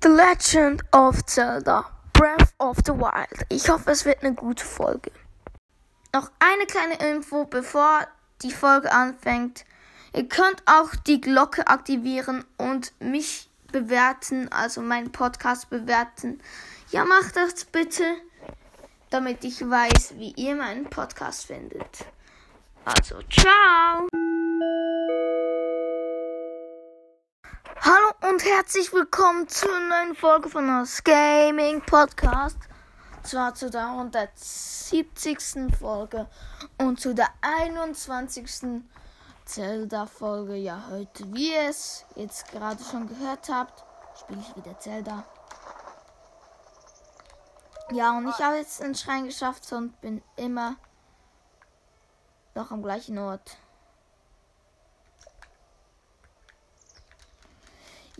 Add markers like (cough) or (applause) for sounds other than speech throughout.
The Legend of Zelda Breath of the Wild. Ich hoffe, es wird eine gute Folge. Noch eine kleine Info, bevor die Folge anfängt. Ihr könnt auch die Glocke aktivieren und mich bewerten, also meinen Podcast bewerten. Ja, macht das bitte, damit ich weiß, wie ihr meinen Podcast findet. Also, ciao! Hallo und herzlich willkommen zur neuen Folge von das Gaming Podcast. Zwar zu der 170. Folge und zu der 21. Zelda-Folge. Ja, heute, wie ihr es jetzt gerade schon gehört habt, spiele ich wieder Zelda. Ja, und ich habe jetzt den Schrein geschafft und bin immer noch am gleichen Ort.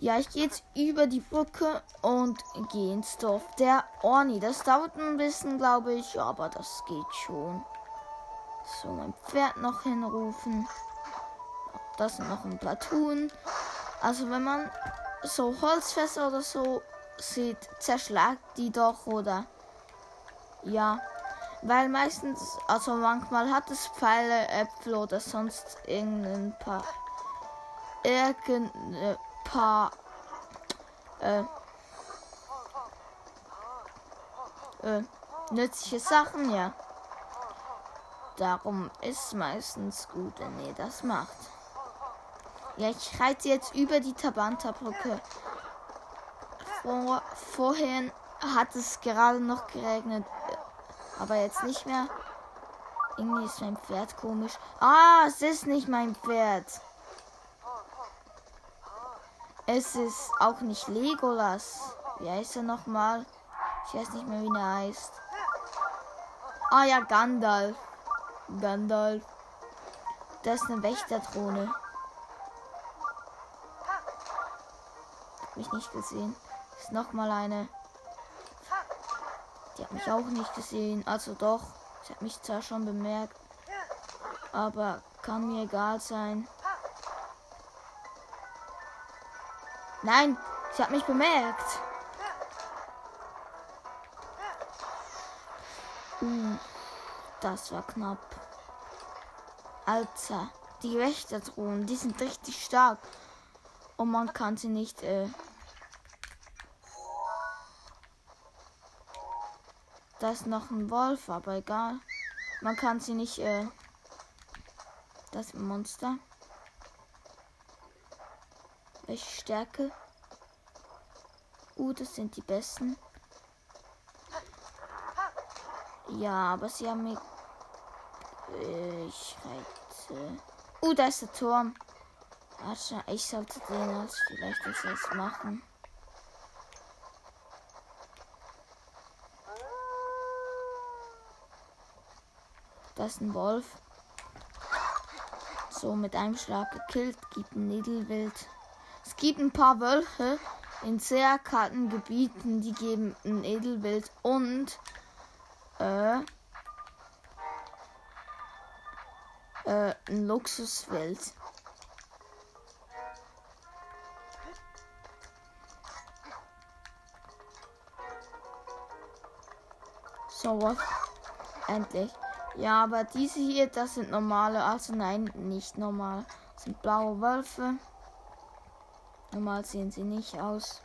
Ja, ich gehe jetzt über die Brücke und gehe ins Dorf der Orni. Das dauert ein bisschen, glaube ich, aber das geht schon. So, mein Pferd noch hinrufen. Das sind noch ein Tun. Also, wenn man so Holzfässer oder so sieht, zerschlagt die doch, oder? Ja, weil meistens, also manchmal hat es Pfeile, Äpfel oder sonst irgendein paar. Irgendein paar äh, äh, nützliche Sachen, ja. Darum ist meistens gut, wenn ihr das macht. Ja, ich reite jetzt über die Tabanta-Brücke. Vor, vorhin hat es gerade noch geregnet, aber jetzt nicht mehr. Irgendwie ist mein Pferd komisch. Ah, es ist nicht mein Pferd. Es ist auch nicht Legolas. Wie heißt er nochmal? Ich weiß nicht mehr, wie er heißt. Ah ja, Gandalf. Gandalf. Das ist eine Wächterdrohne. Hab mich nicht gesehen. Ist nochmal eine. Die hat mich auch nicht gesehen. Also doch. Sie hat mich zwar schon bemerkt. Aber kann mir egal sein. Nein, sie hat mich bemerkt. Uh, das war knapp. Alter, die Wächterdrohnen, die sind richtig stark. Und man kann sie nicht. Äh da ist noch ein Wolf, aber egal. Man kann sie nicht. Äh das Monster. Welche Stärke? Uh, das sind die besten. Ja, aber sie haben mir. Ich reite. Uh, da ist der Turm. Warte, ich sollte den als vielleicht das jetzt machen. Das ist ein Wolf. So, mit einem Schlag gekillt, gibt ein Niedelwild. Es gibt ein paar Wölfe in sehr kalten Gebieten, die geben ein Edelwild und äh, äh, ein Luxuswild. So was. Endlich. Ja, aber diese hier, das sind normale, also nein, nicht normal. Das sind blaue Wölfe. Normal sehen sie nicht aus.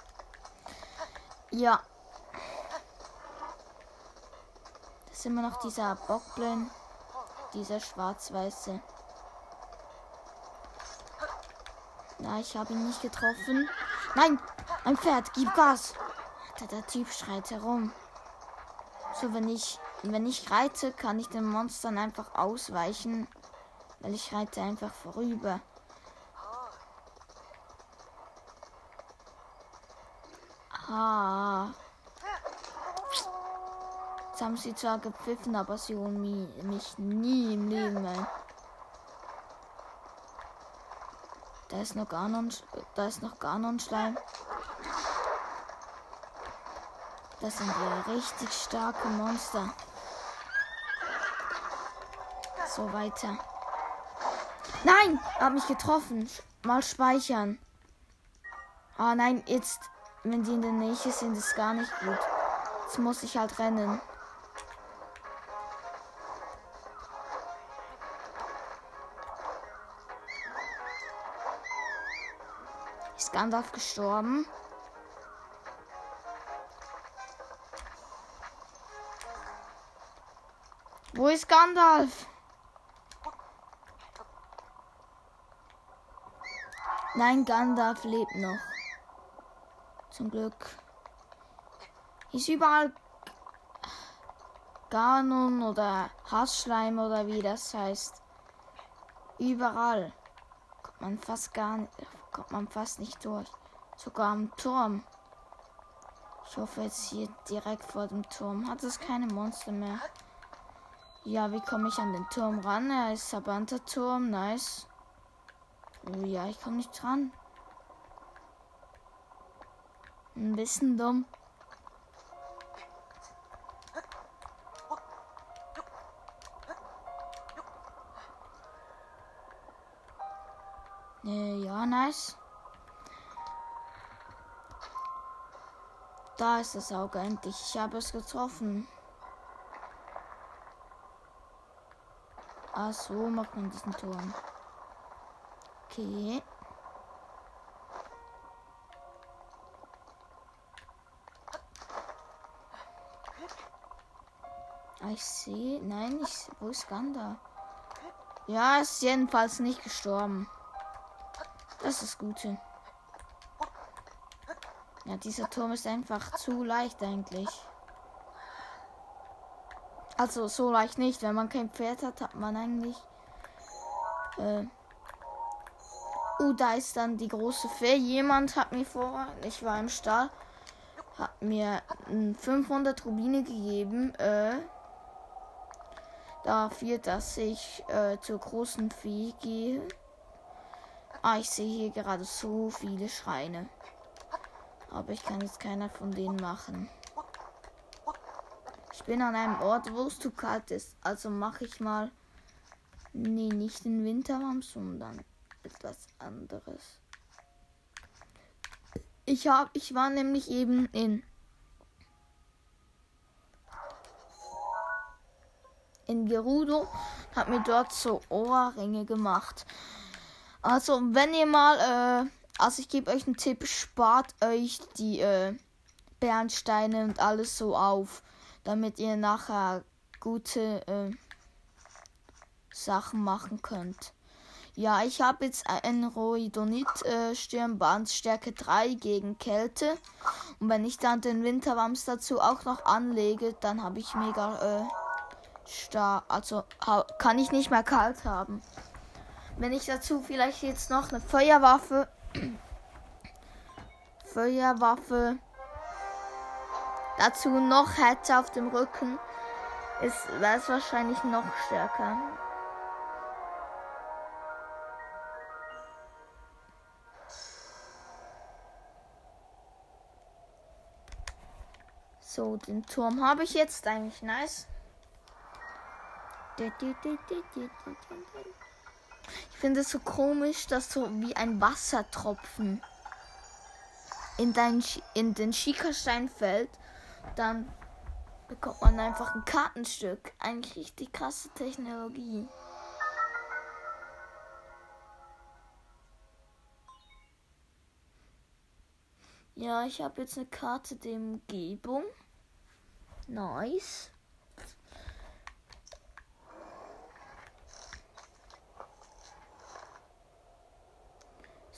Ja. Das ist immer noch dieser Bockblin. Dieser schwarz-weiße. Na, ich habe ihn nicht getroffen. Nein! Ein Pferd, gib Gas! Der Typ schreit herum. So, wenn ich, wenn ich reite, kann ich den Monstern einfach ausweichen. Weil ich reite einfach vorüber. Ah. Jetzt haben sie zwar gepfiffen, aber sie holen mich nie im Leben ein. Da ist noch Ganon, da ist noch Ganon-Schleim. Das sind ja richtig starke Monster. So weiter. Nein, hat mich getroffen. Mal speichern. Ah nein, jetzt wenn die in der Nähe sind, ist gar nicht gut. Jetzt muss ich halt rennen. Ist Gandalf gestorben? Wo ist Gandalf? Nein, Gandalf lebt noch. Zum Glück. Ist überall Ganon oder Hassschleim oder wie das heißt. Überall. Kommt man fast gar nicht, kommt man fast nicht durch. Sogar am Turm. Ich hoffe jetzt hier direkt vor dem Turm. Hat es keine Monster mehr. Ja, wie komme ich an den Turm ran? Er ist Sabanta Turm, nice. Oh ja, ich komme nicht dran. Ein bisschen dumm. Äh, ja, nice. Da ist das Auge endlich. Ich habe es getroffen. Ah, so macht man diesen Turm. Okay. Ich sehe. Nein, ich. Wo ist Ganda? Ja, ist jedenfalls nicht gestorben. Das ist Gute. Ja, dieser Turm ist einfach zu leicht eigentlich. Also so leicht nicht. Wenn man kein Pferd hat, hat man eigentlich. Äh, uh, da ist dann die große Fee. Jemand hat mir vor, ich war im Stall, hat mir 500 Rubine gegeben. Äh, dafür, dass ich äh, zur großen Fee gehe. Ah, ich sehe hier gerade so viele Schreine. Aber ich kann jetzt keiner von denen machen. Ich bin an einem Ort, wo es zu kalt ist. Also mache ich mal. Nee, nicht den Winterraum, sondern etwas anderes. Ich habe, ich war nämlich eben in in Gerudo, habe mir dort so Ohrringe gemacht. Also wenn ihr mal, äh, also ich gebe euch einen Tipp, spart euch die äh, Bernsteine und alles so auf damit ihr nachher gute äh, Sachen machen könnt. Ja, ich habe jetzt ein Roidonit äh, Stärke 3 gegen Kälte. Und wenn ich dann den Winterwams dazu auch noch anlege, dann habe ich mega äh, stark. Also kann ich nicht mehr kalt haben. Wenn ich dazu vielleicht jetzt noch eine Feuerwaffe. (clears throat) Feuerwaffe dazu noch hätte auf dem Rücken, wäre es wahrscheinlich noch stärker. So, den Turm habe ich jetzt eigentlich nice. Ich finde es so komisch, dass so wie ein Wassertropfen in, dein, in den Schiekerstein fällt dann bekommt man einfach ein Kartenstück. Eigentlich richtig krasse Technologie. Ja, ich habe jetzt eine Karte der Umgebung. Nice.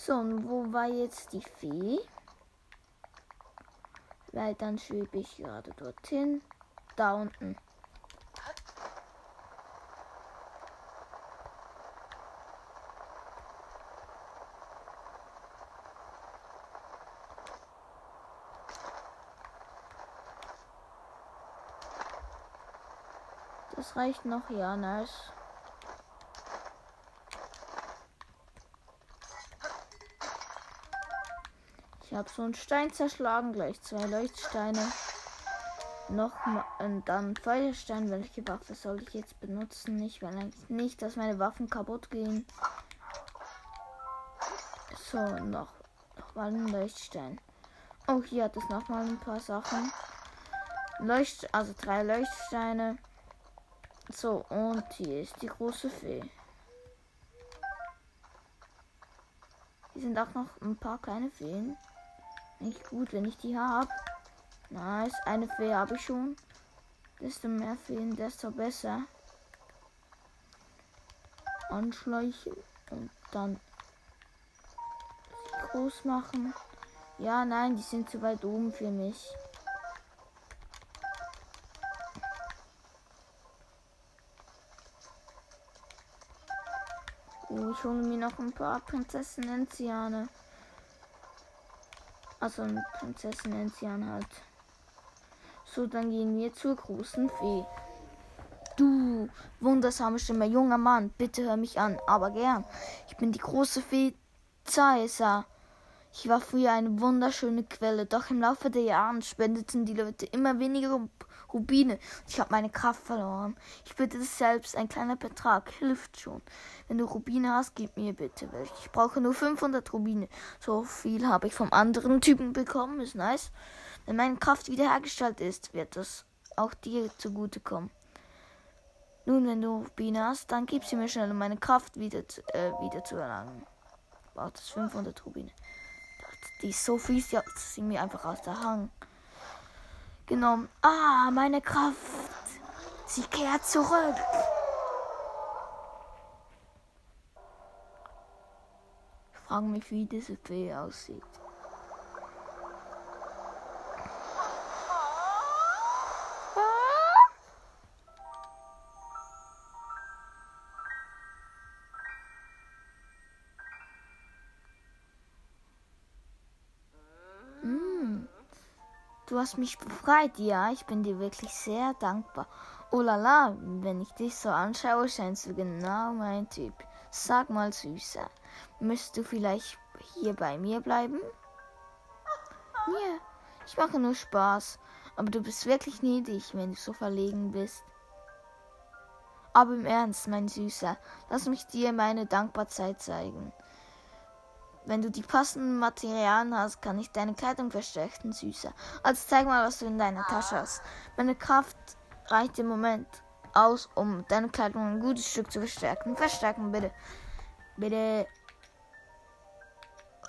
So, und wo war jetzt die Fee? weil dann schwebe ich gerade dorthin. Da unten. Das reicht noch, ja, nice. Habe so einen Stein zerschlagen, gleich zwei Leuchtsteine. Nochmal und dann Feuerstein. Welche Waffe soll ich jetzt benutzen? Ich will eigentlich nicht, dass meine Waffen kaputt gehen. So, noch, noch mal ein Leuchtstein. Oh, hier hat es nochmal ein paar Sachen. Leucht, also drei Leuchtsteine. So, und hier ist die große Fee. Hier sind auch noch ein paar kleine Feen. Nicht gut, wenn ich die habe. Nice, eine Fee habe ich schon. Desto mehr Feen, desto besser. Anschleichen und dann groß machen. Ja, nein, die sind zu weit oben für mich. Oh, ich hole mir noch ein paar Prinzessin Enziane. Also ein Prinzessin Enzian halt. So, dann gehen wir zur großen Fee. Du wundersame Stimme, junger Mann, bitte hör mich an, aber gern. Ich bin die große Fee Zaisa. Ich war früher eine wunderschöne Quelle, doch im Laufe der Jahre spendeten die Leute immer weniger Rubine. Ich habe meine Kraft verloren. Ich bitte das selbst, ein kleiner Betrag hilft schon. Wenn du Rubine hast, gib mir bitte welche. Ich brauche nur 500 Rubine. So viel habe ich vom anderen Typen bekommen, ist nice. Wenn meine Kraft wiederhergestellt ist, wird das auch dir zugutekommen. Nun, wenn du Rubine hast, dann gib sie mir schnell, um meine Kraft wieder, äh, wieder zu erlangen. Braucht es 500 Rubine. Die ist so fies, ja, sie mir einfach aus der Hang genommen. Ah, meine Kraft. Sie kehrt zurück. Ich frage mich, wie diese Fee aussieht. Hast mich befreit, ja, ich bin dir wirklich sehr dankbar. Oh la la, wenn ich dich so anschaue, scheinst du genau mein Typ. Sag mal, Süßer, müsstest du vielleicht hier bei mir bleiben? Ja, ich mache nur Spaß, aber du bist wirklich niedlich, wenn du so verlegen bist. Aber im Ernst, mein Süßer, lass mich dir meine Dankbarkeit zeigen. Wenn du die passenden Materialien hast, kann ich deine Kleidung verstärken, Süßer. Also zeig mal, was du in deiner Tasche hast. Meine Kraft reicht im Moment aus, um deine Kleidung ein gutes Stück zu verstärken. Verstärken, bitte. Bitte.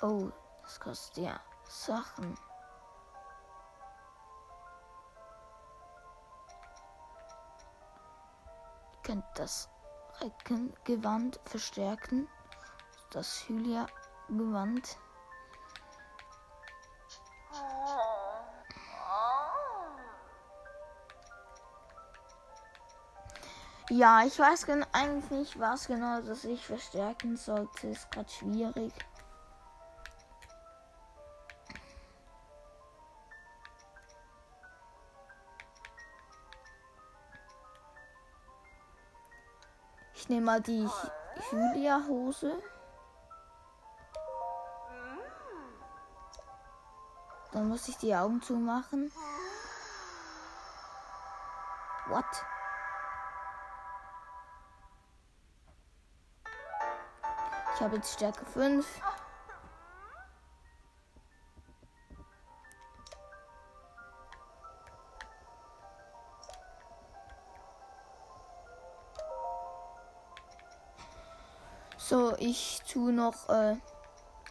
Oh, das kostet ja Sachen. Könnt das Reckengewand verstärken. Das Hylia gewandt. Ja, ich weiß eigentlich nicht, was genau das ich verstärken sollte. Ist gerade schwierig. Ich nehme mal die Hylia-Hose. Dann muss ich die Augen zumachen. What? Ich habe jetzt Stärke 5. So, ich tue noch äh,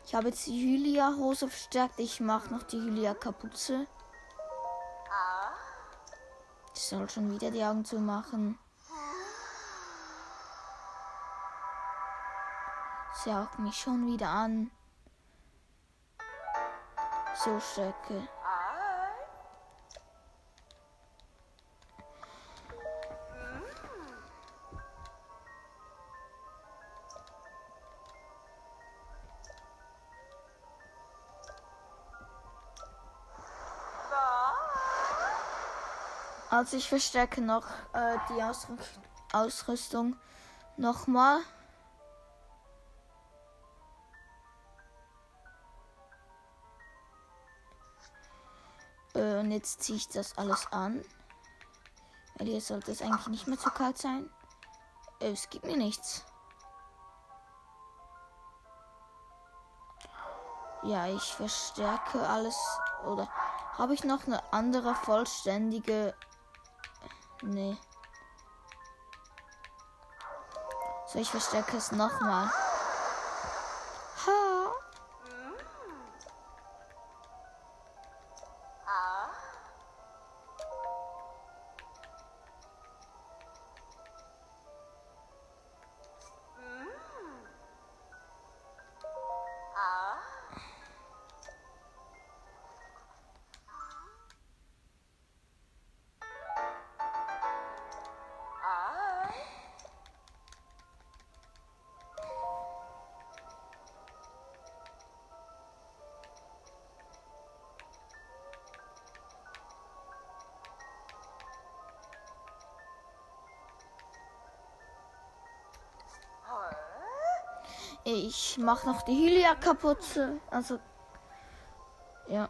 ich habe jetzt die Hylia-Hose verstärkt. Ich mache noch die Hylia-Kapuze. Ich soll schon wieder die Augen zu machen. Sie haucht mich schon wieder an. So Stöcke. Also ich verstärke noch äh, die Ausrüst Ausrüstung nochmal. Äh, und jetzt ziehe ich das alles an. Weil hier sollte es eigentlich nicht mehr zu kalt sein. Äh, es gibt mir nichts. Ja, ich verstärke alles Oder habe ich noch eine andere vollständige? Nee. So, ich verstecke es nochmal. Ich mache noch die Hylia kaputt. Also, ja.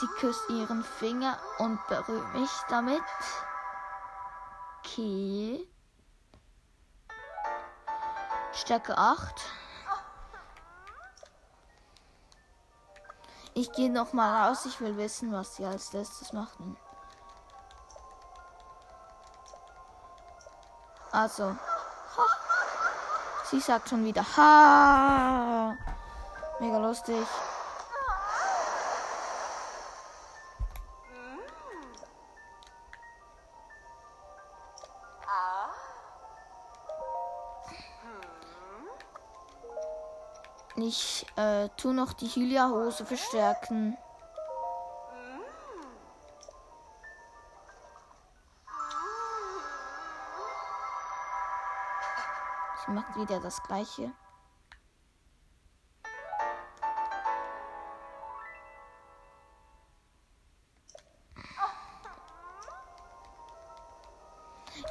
Sie küsst ihren Finger und berührt mich damit. Okay. Stärke 8. Ich gehe noch mal raus. Ich will wissen, was sie als letztes machen. Also. Sie sagt schon wieder Ha. Mega lustig. Ich äh, tu noch die Hylia-Hose verstärken. Macht wieder das gleiche.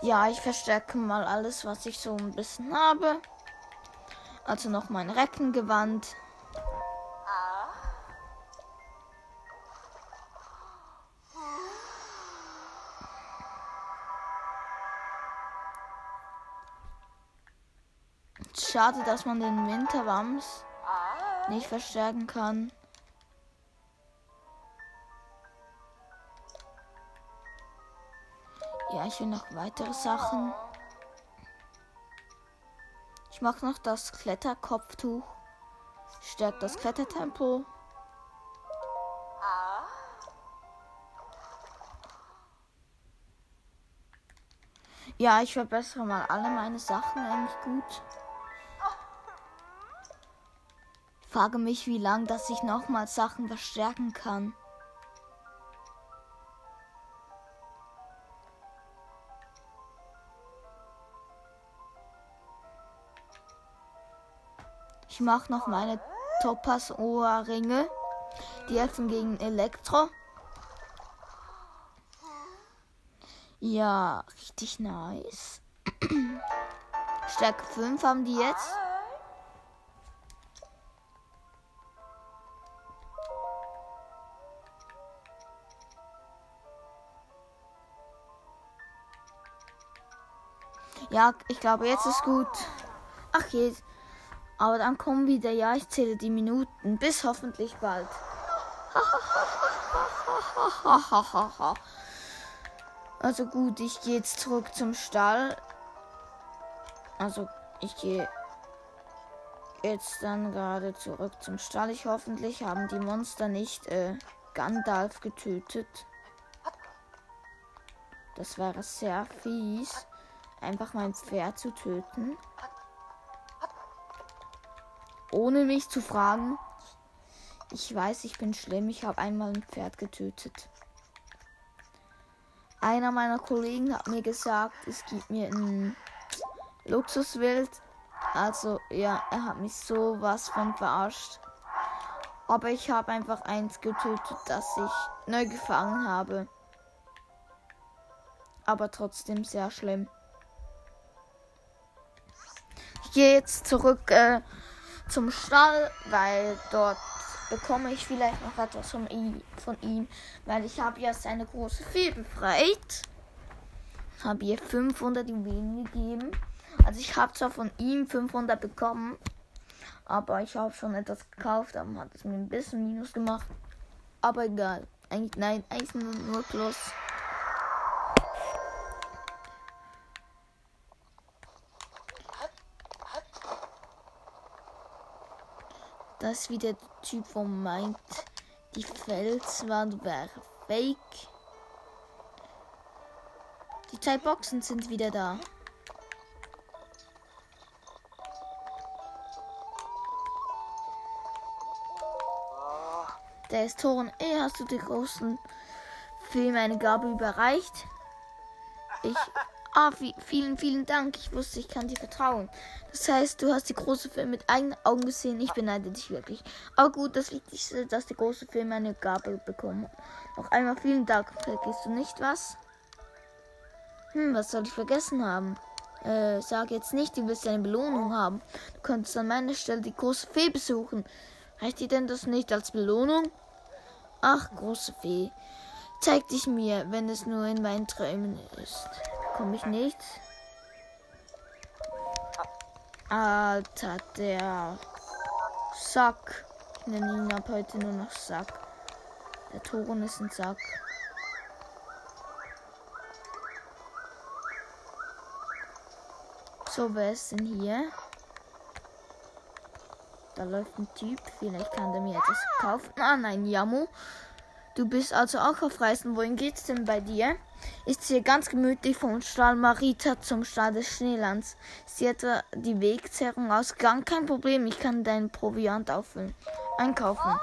Ja, ich verstärke mal alles, was ich so ein bisschen habe. Also noch mein Reckengewand. Schade, dass man den Winterwams nicht verstärken kann. Ja, ich will noch weitere Sachen. Ich mache noch das Kletterkopftuch. Stärkt das Klettertempo. Ja, ich verbessere mal alle meine Sachen eigentlich gut. Frage mich, wie lang, dass ich nochmal Sachen verstärken kann. Ich mache noch meine Topaz Ohrringe. Die helfen gegen Elektro. Ja, richtig nice. (clears throat) Stärke 5 haben die jetzt. Ja, ich glaube, jetzt ist gut. Ach je. Aber dann kommen wieder, ja, ich zähle die Minuten. Bis hoffentlich bald. (laughs) also gut, ich gehe jetzt zurück zum Stall. Also ich gehe jetzt dann gerade zurück zum Stall. Ich hoffentlich haben die Monster nicht äh, Gandalf getötet. Das wäre sehr fies, einfach mein Pferd zu töten ohne mich zu fragen. Ich weiß, ich bin schlimm. Ich habe einmal ein Pferd getötet. Einer meiner Kollegen hat mir gesagt, es gibt mir ein Luxuswild. Also ja, er hat mich sowas von verarscht. Aber ich habe einfach eins getötet, das ich neu gefangen habe. Aber trotzdem sehr schlimm. Jetzt zurück äh, zum Stall, weil dort bekomme ich vielleicht noch etwas von ihm, von ihm weil ich habe ja seine große Fee befreit. Habe ihr 500 Juwelen gegeben. Also ich habe zwar von ihm 500 bekommen, Aber ich habe schon etwas gekauft, dann hat es mir ein bisschen Minus gemacht. Aber egal. Eigentlich, nein, eigentlich nur, nur Plus. Das ist wieder der Typ, der meint, die Felswand wäre fake. Die zwei Boxen sind wieder da. Der ist Toren. Ey, hast du den großen Film eine Gabe überreicht? Ich. Ah, vielen, vielen Dank. Ich wusste, ich kann dir vertrauen. Das heißt, du hast die große Film mit eigenen Augen gesehen. Ich beneide dich wirklich. Aber gut, das Wichtigste, dass der große Film eine Gabe bekommen Noch einmal vielen Dank. Vergisst du nicht was? Hm, was soll ich vergessen haben? Äh, sag jetzt nicht, du wirst eine Belohnung haben. Du könntest an meiner Stelle die große Fee besuchen. Reicht dir denn das nicht als Belohnung? Ach, große Fee, zeig dich mir, wenn es nur in meinen Träumen ist. Komme ich nicht? Alter, der Sack. Ich nenne ihn ab heute nur noch Sack. Der Toren ist ein Sack. So, wer ist denn hier? Da läuft ein Typ. Vielleicht kann der mir etwas kaufen. Ah, nein, Jamo. Du bist also auch auf Reisen. Wohin geht's denn bei dir? Ist hier ganz gemütlich vom Stall Marita zum Stall des Schneelands. Ist hier etwa die Wegzerrung ausgegangen? Kein Problem, ich kann deinen Proviant auffüllen. Einkaufen.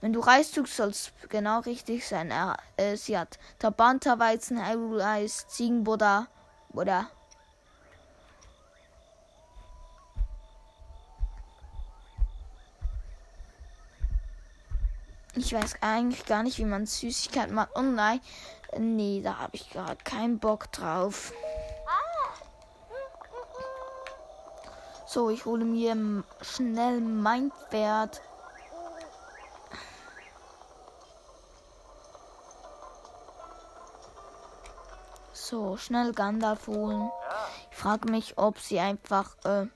Wenn du reist, du sollst genau richtig sein. Er, äh, sie hat Tabanta, Weizen, Eis, Ziegenbutter oder Ich weiß eigentlich gar nicht, wie man Süßigkeit macht. Oh nein. Nee, da habe ich gerade keinen Bock drauf. So, ich hole mir schnell mein Pferd. So, schnell Gandalf holen. Ich frage mich, ob sie einfach äh,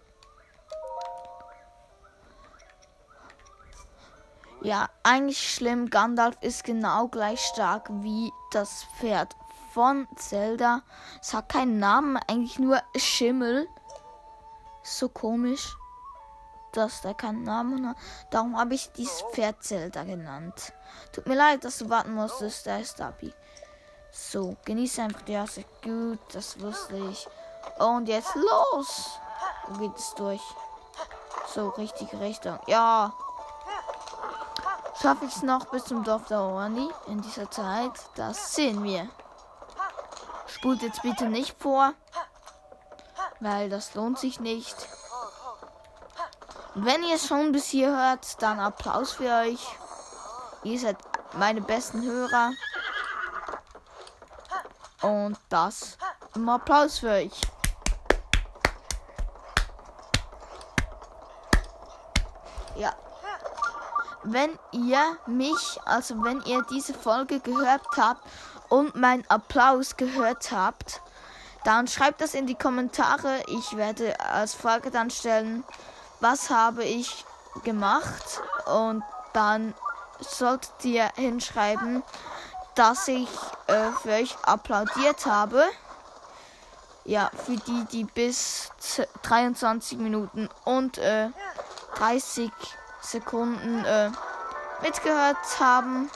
Ja, eigentlich schlimm. Gandalf ist genau gleich stark wie das Pferd von Zelda. Es hat keinen Namen, eigentlich nur Schimmel. So komisch, dass der keinen Namen hat. Darum habe ich dieses Pferd Zelda genannt. Tut mir leid, dass du warten musstest, der ist Abi. So, genieße einfach die erste. Gut, das wusste ich. Und jetzt los! Wo geht es durch? So, richtige Richtung. Ja, Schaffe ich es noch bis zum Dorf der Orni in dieser Zeit? Das sehen wir. Spult jetzt bitte nicht vor, weil das lohnt sich nicht. Und wenn ihr es schon bis hier hört, dann Applaus für euch. Ihr seid meine besten Hörer. Und das ein Applaus für euch. Ja wenn ihr mich, also wenn ihr diese Folge gehört habt und meinen Applaus gehört habt, dann schreibt das in die Kommentare. Ich werde als Frage dann stellen, was habe ich gemacht? Und dann solltet ihr hinschreiben, dass ich äh, für euch applaudiert habe. Ja, für die, die bis 23 Minuten und äh, 30 Sekunden äh, mitgehört haben.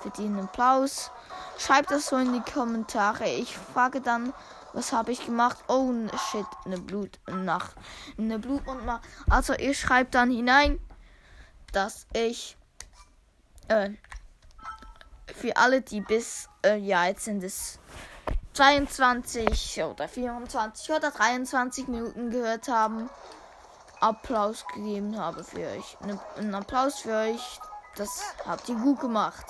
Verdienen Applaus. Schreibt das so in die Kommentare. Ich frage dann, was habe ich gemacht? Oh shit, eine Blutnacht. Eine Blutnacht. Also ihr schreibt dann hinein, dass ich äh, für alle, die bis, äh, ja, jetzt sind es 22 oder 24 oder 23 Minuten gehört haben. Applaus gegeben habe für euch. Ne, ein Applaus für euch. Das habt ihr gut gemacht.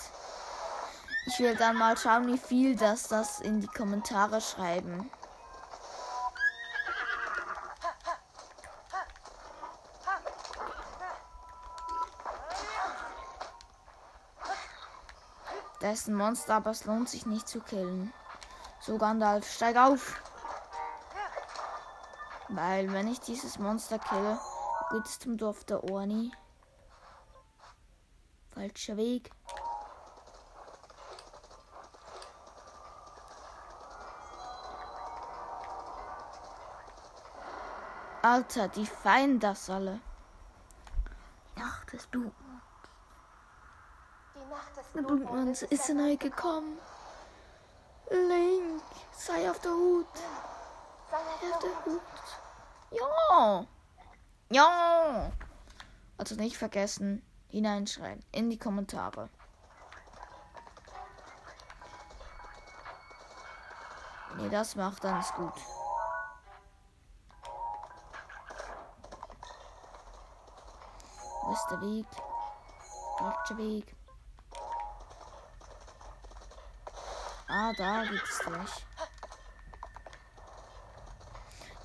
Ich will dann mal schauen, wie viel das das in die Kommentare schreiben. Da ist ein Monster, aber es lohnt sich nicht zu killen. So, Gandalf, steig auf. Weil wenn ich dieses Monster kille, geht es zum Dorf der Orni. Falscher Weg. Alter, die feiern das alle. Nacht des Blutmonds. Die Nacht des Der Blutmonds ist neu gekommen. Link, sei auf der Hut. Sei Auf der Hut. Ja. Ja. Also nicht vergessen, hineinschreien in die Kommentare. Wenn ihr das macht, dann ist gut. Wo ist der Weg? Falscher Weg. Ah, da geht's durch.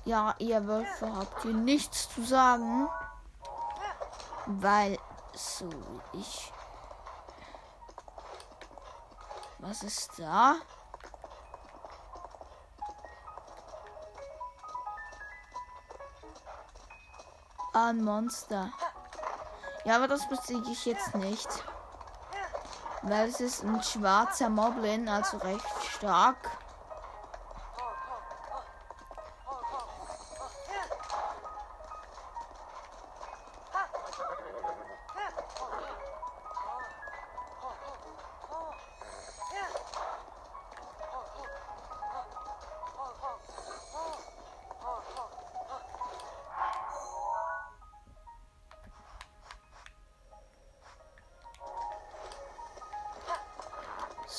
Ja, ihr Wölfe habt hier nichts zu sagen. Weil so ich. Was ist da? Ein Monster. Ja, aber das besiege ich jetzt nicht. Weil es ist ein schwarzer Moblin, also recht stark.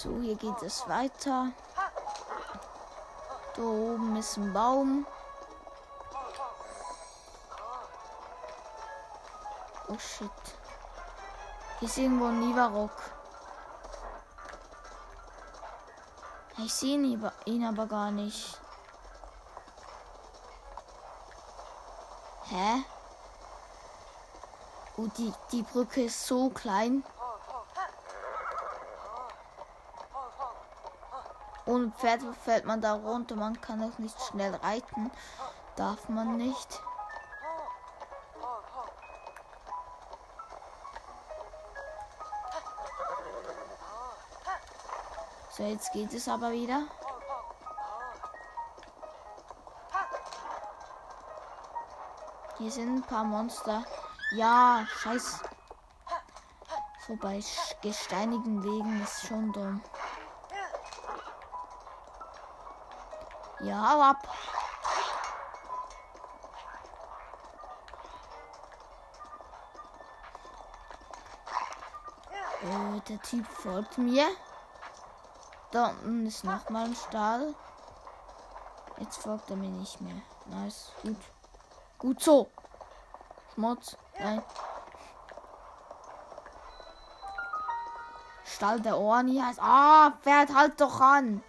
So, hier geht es weiter. Da oben ist ein Baum. Oh shit. Hier ist irgendwo ein Nivarok. Ich sehe ihn, ihn aber gar nicht. Hä? Oh, die, die Brücke ist so klein. Ohne Pferd fällt man da runter. Man kann auch nicht schnell reiten. Darf man nicht. So, jetzt geht es aber wieder. Hier sind ein paar Monster. Ja, scheiß. So bei gesteinigen Wegen ist schon dumm. Ja, ab. Äh, der Typ folgt mir. Da unten ist nochmal ein Stall. Jetzt folgt er mir nicht mehr. Nice, gut. Gut so. Schmutz. Nein. Stall der Orni heißt. Ah, Pferd, halt doch an.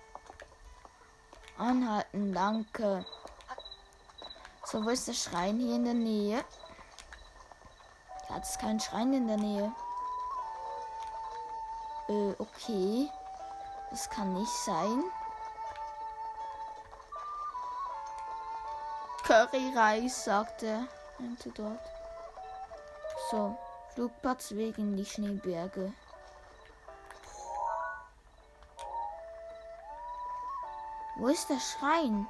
Anhalten, danke. So, wo ist der Schrein hier in der Nähe? Ja, es ist kein Schrein in der Nähe. Äh, okay. Das kann nicht sein. Curryreis, sagt er. Dort. So, Flugplatz wegen die Schneeberge. Wo ist der Schrein?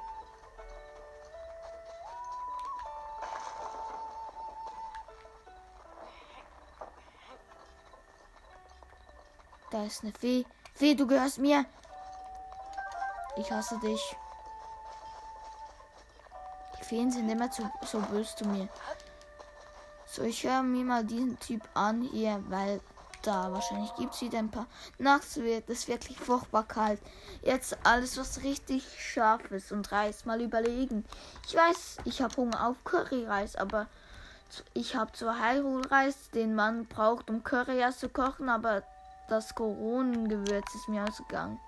Da ist eine Fee. Fee, du gehörst mir. Ich hasse dich. Die Feen sind immer zu, so böse zu mir. So, ich höre mir mal diesen Typ an hier, weil da wahrscheinlich gibt es wieder ein paar. Nachts wird es wirklich furchtbar kalt. Jetzt alles, was richtig scharf ist und Reis mal überlegen. Ich weiß, ich habe Hunger auf Curryreis, aber ich habe zwar Heilreis, den man braucht, um Curryreis zu kochen, aber das Koronengewürz ist mir ausgegangen.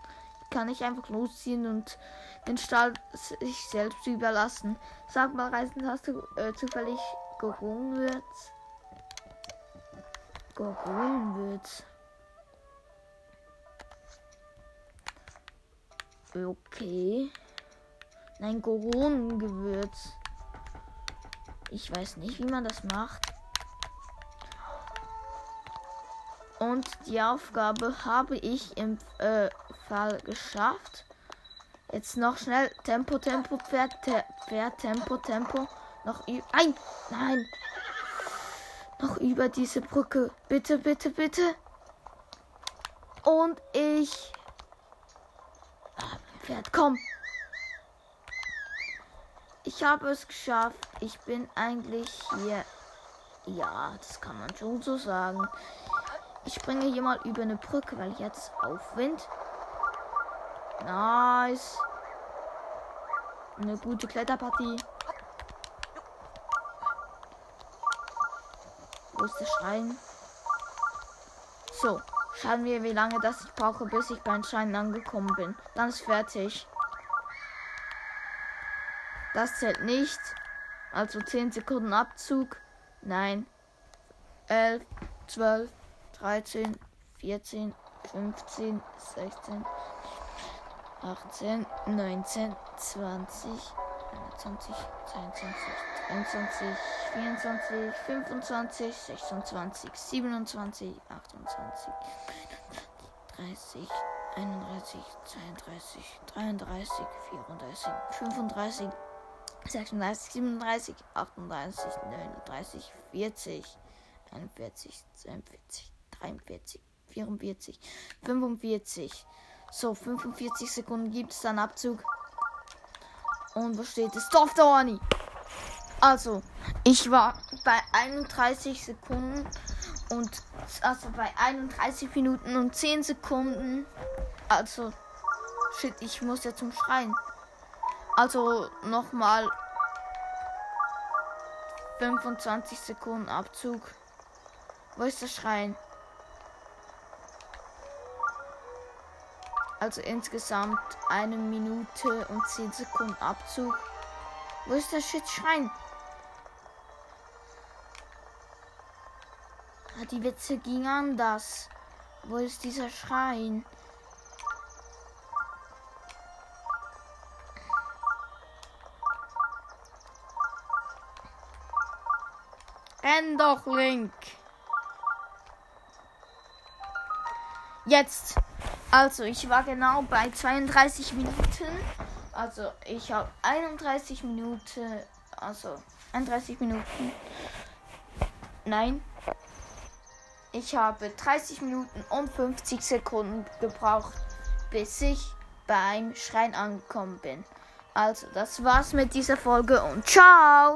Kann ich einfach losziehen und den Stall sich selbst überlassen. Sag mal, Reisen, hast du äh, zufällig Koronengewürz? Koronengewürz. Okay. Nein, Koronengewürz. Ich weiß nicht, wie man das macht. Und die Aufgabe habe ich im äh, Fall geschafft. Jetzt noch schnell Tempo, Tempo, Pferd, Pferd, Tempo, Tempo. Noch. Nein, nein. Noch über diese Brücke. Bitte, bitte, bitte. Und ich. Ah, Pferd, komm. Ich habe es geschafft. Ich bin eigentlich hier. Ja, das kann man schon so sagen. Ich springe hier mal über eine Brücke, weil jetzt Aufwind. Nice. Eine gute Kletterpartie. Wo ist der Schrein? So, schauen wir, wie lange das ich brauche, bis ich beim Schrein angekommen bin. Dann ist fertig. Das zählt nicht. Also 10 Sekunden Abzug. Nein. 11, 12, 13, 14, 15, 16, 18, 19, 20, 21, 22, 23, 24, 25, 26, 27, 28, 30, 31, 32, 33, 34, 35, 36, 37, 38, 39, 40, 41, 42, 43, 44, 45. So, 45 Sekunden gibt es dann Abzug. Und wo steht es? Dorf der Orni. Also, ich war bei 31 Sekunden und also bei 31 Minuten und 10 Sekunden. Also, shit, ich muss ja zum Schreien. Also nochmal 25 Sekunden Abzug. Wo ist der Schrein? Also insgesamt eine Minute und 10 Sekunden Abzug. Wo ist der Shit-Schrein? Ah, die Witze ging anders. Wo ist dieser Schrein? Renn doch, Link. Jetzt. Also, ich war genau bei 32 Minuten. Also, ich habe 31 Minuten. Also, 31 Minuten. Nein. Ich habe 30 Minuten und 50 Sekunden gebraucht, bis ich beim Schrein angekommen bin. Also, das war's mit dieser Folge und ciao!